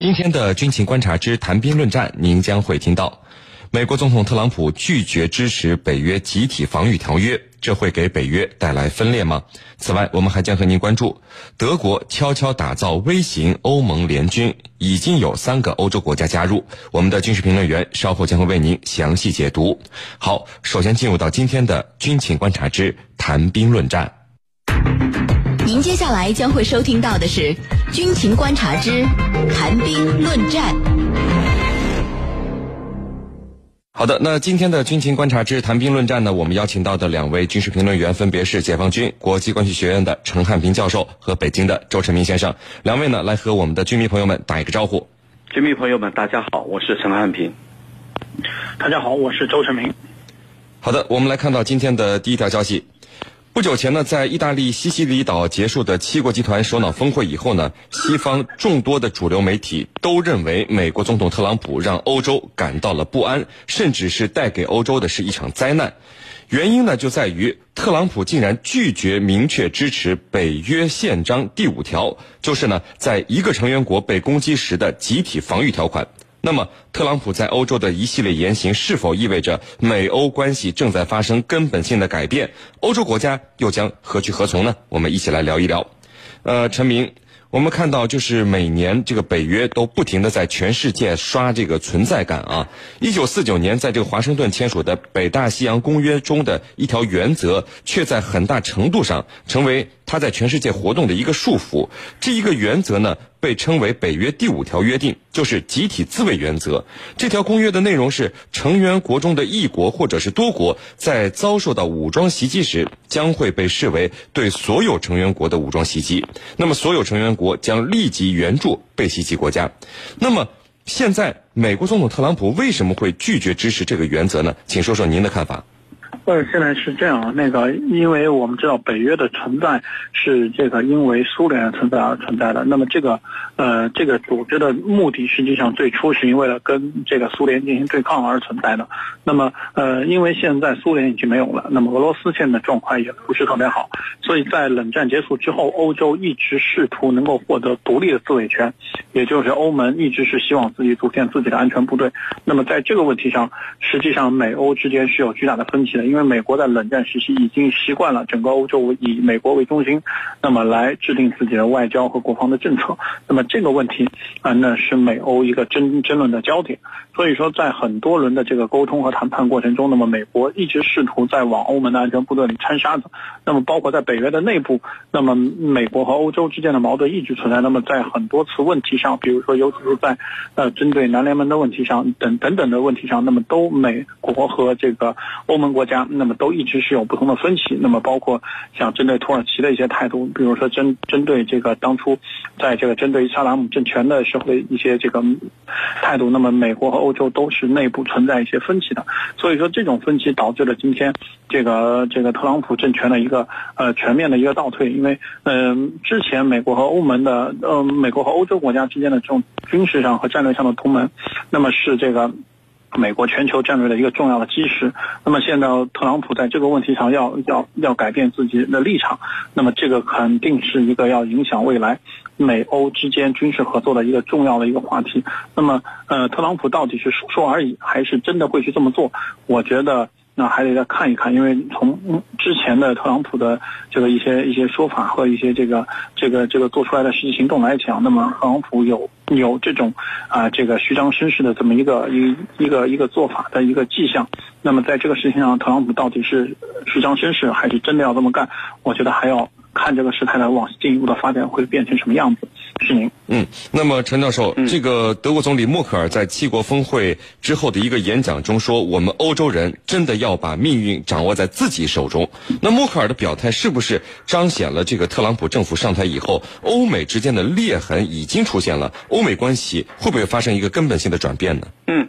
今天的军情观察之谈兵论战，您将会听到：美国总统特朗普拒绝支持北约集体防御条约，这会给北约带来分裂吗？此外，我们还将和您关注：德国悄悄打造微型欧盟联军，已经有三个欧洲国家加入。我们的军事评论员稍后将会为您详细解读。好，首先进入到今天的军情观察之谈兵论战。您接下来将会收听到的是《军情观察之谈兵论战》。好的，那今天的《军情观察之谈兵论战》呢，我们邀请到的两位军事评论员分别是解放军国际关系学院的陈汉平教授和北京的周成明先生。两位呢，来和我们的军迷朋友们打一个招呼。军迷朋友们，大家好，我是陈汉平。大家好，我是周成明。好的，我们来看到今天的第一条消息。不久前呢，在意大利西西里岛结束的七国集团首脑峰会以后呢，西方众多的主流媒体都认为美国总统特朗普让欧洲感到了不安，甚至是带给欧洲的是一场灾难。原因呢，就在于特朗普竟然拒绝明确支持北约宪章第五条，就是呢，在一个成员国被攻击时的集体防御条款。那么，特朗普在欧洲的一系列言行，是否意味着美欧关系正在发生根本性的改变？欧洲国家又将何去何从呢？我们一起来聊一聊。呃，陈明。我们看到，就是每年这个北约都不停的在全世界刷这个存在感啊。一九四九年，在这个华盛顿签署的北大西洋公约中的一条原则，却在很大程度上成为它在全世界活动的一个束缚。这一个原则呢，被称为北约第五条约定，就是集体自卫原则。这条公约的内容是，成员国中的一国或者是多国在遭受到武装袭击时，将会被视为对所有成员国的武装袭击。那么，所有成员国将立即援助被袭击国家。那么，现在美国总统特朗普为什么会拒绝支持这个原则呢？请说说您的看法。呃，现在是这样，那个，因为我们知道北约的存在是这个因为苏联的存在而存在的。那么这个，呃，这个组织的目的实际上最初是因为了跟这个苏联进行对抗而存在的。那么，呃，因为现在苏联已经没有了，那么俄罗斯现在状况也不是特别好，所以在冷战结束之后，欧洲一直试图能够获得独立的自卫权，也就是欧盟一直是希望自己组建自己的安全部队。那么在这个问题上，实际上美欧之间是有巨大的分歧的，因为美国在冷战时期已经习惯了整个欧洲以美国为中心，那么来制定自己的外交和国防的政策。那么这个问题啊，那是美欧一个争争论的焦点。所以说，在很多轮的这个沟通和谈判过程中，那么美国一直试图在往欧盟的安全部队里掺沙子。那么包括在北约的内部，那么美国和欧洲之间的矛盾一直存在。那么在很多次问题上，比如说尤其是在呃针对南联盟的问题上等等等的问题上，那么都美国和这个欧盟国家。那么都一直是有不同的分歧。那么包括像针对土耳其的一些态度，比如说针针对这个当初在这个针对萨达姆政权的时候的一些这个态度，那么美国和欧洲都是内部存在一些分歧的。所以说这种分歧导致了今天这个这个特朗普政权的一个呃全面的一个倒退。因为嗯之前美国和欧盟的呃美国和欧洲国家之间的这种军事上和战略上的同盟，那么是这个。美国全球战略的一个重要的基石。那么现在特朗普在这个问题上要要要改变自己的立场，那么这个肯定是一个要影响未来美欧之间军事合作的一个重要的一个话题。那么呃，特朗普到底是说说而已，还是真的会去这么做？我觉得。那还得再看一看，因为从之前的特朗普的这个一些一些说法和一些这个这个这个做出来的实际行动来讲，那么特朗普有有这种啊这个虚张声势的这么一个一一个一个做法的一个迹象。那么在这个事情上，特朗普到底是虚张声势还是真的要这么干？我觉得还要。看这个事态的往进一步的发展会变成什么样子？是您。嗯，那么陈教授，这个德国总理默克尔在七国峰会之后的一个演讲中说：“我们欧洲人真的要把命运掌握在自己手中。”那默克尔的表态是不是彰显了这个特朗普政府上台以后，欧美之间的裂痕已经出现了？欧美关系会不会发生一个根本性的转变呢？嗯，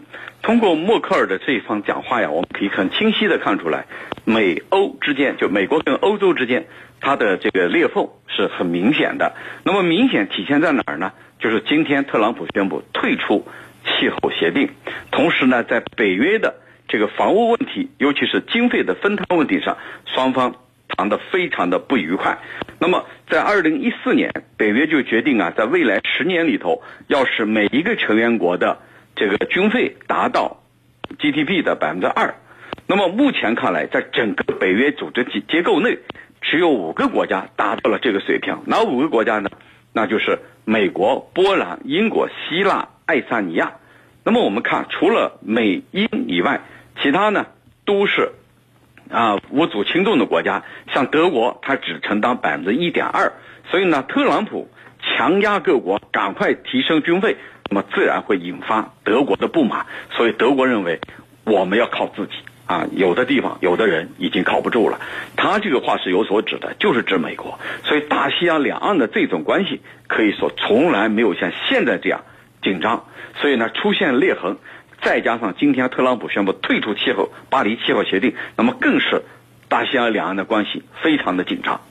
通过默克尔的这一番讲话呀，我们可以很清晰的看出来，美欧之间，就美国跟欧洲之间。它的这个裂缝是很明显的，那么明显体现在哪儿呢？就是今天特朗普宣布退出气候协定，同时呢，在北约的这个防务问题，尤其是经费的分摊问题上，双方谈的非常的不愉快。那么在二零一四年，北约就决定啊，在未来十年里头，要使每一个成员国的这个军费达到 GDP 的百分之二。那么目前看来，在整个北约组织结结构内，只有五个国家达到了这个水平。哪五个国家呢？那就是美国、波兰、英国、希腊、爱沙尼亚。那么我们看，除了美英以外，其他呢都是啊无足轻重的国家。像德国，它只承担百分之一点二。所以呢，特朗普强压各国赶快提升军费，那么自然会引发德国的不满。所以德国认为我们要靠自己啊，有的地方有的人已经靠不住了。他这个话是有所指的，就是指美国。所以大西洋两岸的这种关系，可以说从来没有像现在这样紧张。所以呢，出现裂痕，再加上今天特朗普宣布退出气候巴黎气候协定，那么更是大西洋两岸的关系非常的紧张。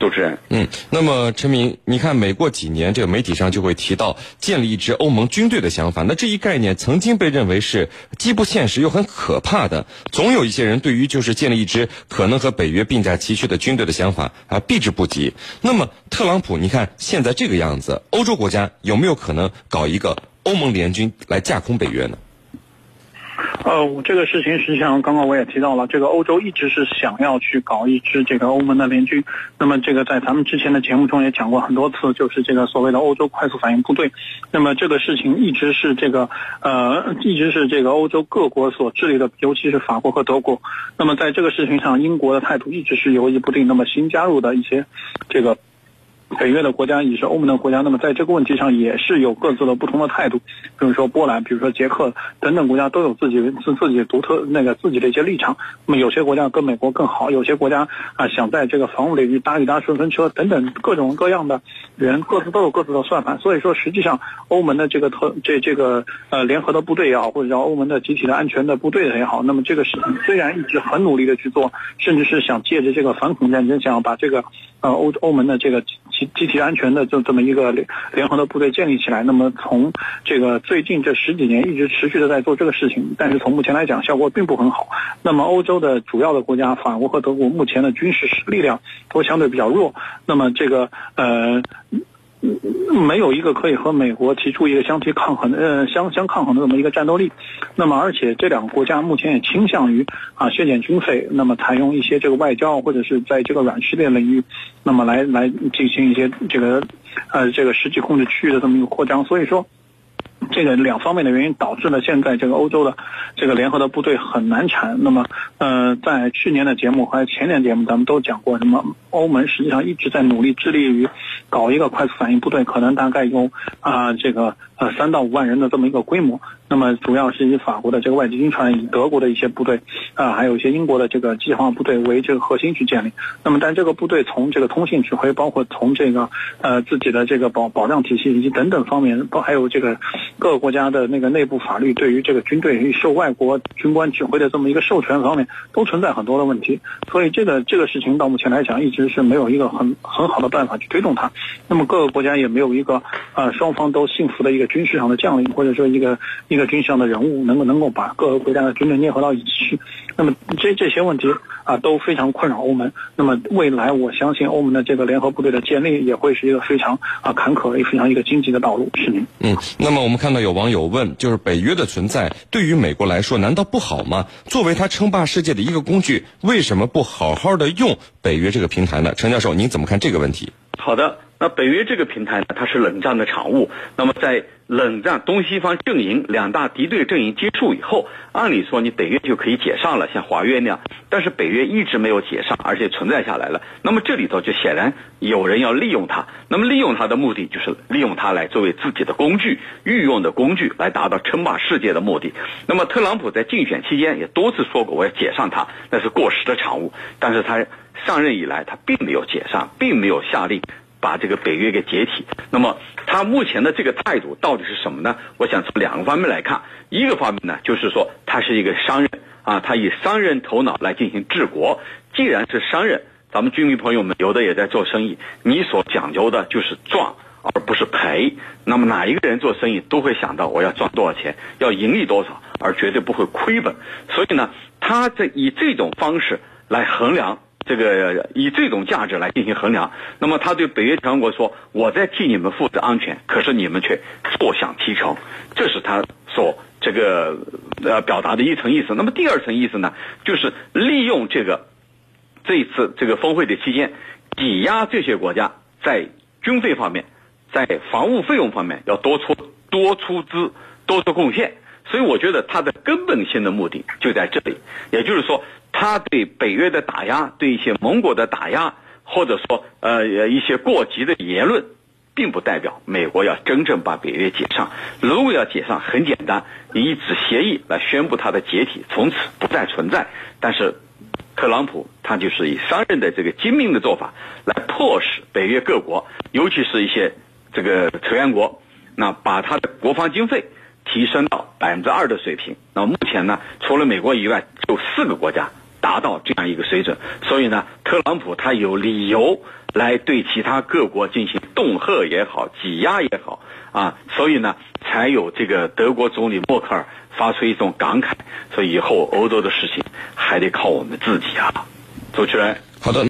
主持人，嗯，那么陈明，你看每过几年，这个媒体上就会提到建立一支欧盟军队的想法。那这一概念曾经被认为是既不现实又很可怕的，总有一些人对于就是建立一支可能和北约并驾齐驱的军队的想法啊避之不及。那么特朗普，你看现在这个样子，欧洲国家有没有可能搞一个欧盟联军来架空北约呢？呃，这个事情实际上刚刚我也提到了，这个欧洲一直是想要去搞一支这个欧盟的联军。那么这个在咱们之前的节目中也讲过很多次，就是这个所谓的欧洲快速反应部队。那么这个事情一直是这个呃，一直是这个欧洲各国所致力的，尤其是法国和德国。那么在这个事情上，英国的态度一直是犹豫不定。那么新加入的一些这个。北约的国家也是欧盟的国家，那么在这个问题上也是有各自的不同的态度。比如说波兰，比如说捷克等等国家都有自己自自己独特那个自己的一些立场。那么有些国家跟美国更好，有些国家啊想在这个防务领域搭一搭顺风车等等各种各样的人各自都有各自的算盘。所以说，实际上欧盟的这个特这这个呃联合的部队也好，或者叫欧盟的集体的安全的部队也好，那么这个事情虽然一直很努力的去做，甚至是想借着这个反恐战争，想要把这个呃欧欧盟的这个。集体安全的就这么一个联联合的部队建立起来，那么从这个最近这十几年一直持续的在做这个事情，但是从目前来讲效果并不很好。那么欧洲的主要的国家法国和德国目前的军事力量都相对比较弱，那么这个呃。没有一个可以和美国提出一个相提抗衡的、呃相相抗衡的这么一个战斗力。那么，而且这两个国家目前也倾向于啊削减军费，那么采用一些这个外交或者是在这个软实力领域，那么来来进行一些这个呃这个实际控制区域的这么一个扩张。所以说。这个两方面的原因导致了现在这个欧洲的这个联合的部队很难缠。那么，呃，在去年的节目还有前年节目，咱们都讲过，什么欧盟实际上一直在努力致力于搞一个快速反应部队，可能大概有啊这个呃三到五万人的这么一个规模。那么主要是以法国的这个外籍军团，以德国的一些部队，啊，还有一些英国的这个机械化部队为这个核心去建立。那么，但这个部队从这个通信指挥，包括从这个呃自己的这个保保障体系以及等等方面，包还有这个各个国家的那个内部法律，对于这个军队受外国军官指挥的这么一个授权方面，都存在很多的问题。所以，这个这个事情到目前来讲，一直是没有一个很很好的办法去推动它。那么，各个国家也没有一个呃双方都信服的一个军事上的将领，或者说一个一个。军事上的人物能够能够把各个国家的军队捏合到一起去，那么这这些问题啊都非常困扰欧盟。那么未来我相信欧盟的这个联合部队的建立也会是一个非常啊坎坷也非常一个荆棘的道路。是您。嗯，那么我们看到有网友问，就是北约的存在对于美国来说难道不好吗？作为他称霸世界的一个工具，为什么不好好的用北约这个平台呢？陈教授，您怎么看这个问题？好的。那北约这个平台呢，它是冷战的产物。那么在冷战东西方阵营两大敌对阵营结束以后，按理说你北约就可以解散了，像华约那样。但是北约一直没有解散，而且存在下来了。那么这里头就显然有人要利用它。那么利用它的目的就是利用它来作为自己的工具，御用的工具来达到称霸世界的目的。那么特朗普在竞选期间也多次说过，我要解散它，那是过时的产物。但是他上任以来，他并没有解散，并没有下令。把这个北约给解体，那么他目前的这个态度到底是什么呢？我想从两个方面来看，一个方面呢，就是说他是一个商人啊，他以商人头脑来进行治国。既然是商人，咱们居民朋友们有的也在做生意，你所讲究的就是赚而不是赔。那么哪一个人做生意都会想到我要赚多少钱，要盈利多少，而绝对不会亏本。所以呢，他这以这种方式来衡量。这个以这种价值来进行衡量，那么他对北约强国说：“我在替你们负责安全，可是你们却坐享其成。”这是他所这个呃表达的一层意思。那么第二层意思呢，就是利用这个这一次这个峰会的期间，抵押这些国家在军费方面，在防务费用方面要多出多出资、多做贡献。所以我觉得它的根本性的目的就在这里，也就是说，他对北约的打压，对一些盟国的打压，或者说呃一些过激的言论，并不代表美国要真正把北约解散。如果要解散，很简单，以一纸协议来宣布它的解体，从此不再存在。但是，特朗普他就是以商人的这个精明的做法，来迫使北约各国，尤其是一些这个成员国，那把他的国防经费。提升到百分之二的水平。那么目前呢，除了美国以外，就四个国家达到这样一个水准。所以呢，特朗普他有理由来对其他各国进行恫吓也好，挤压也好啊。所以呢，才有这个德国总理默克尔发出一种感慨，说以后欧洲的事情还得靠我们自己啊。主持人，好的。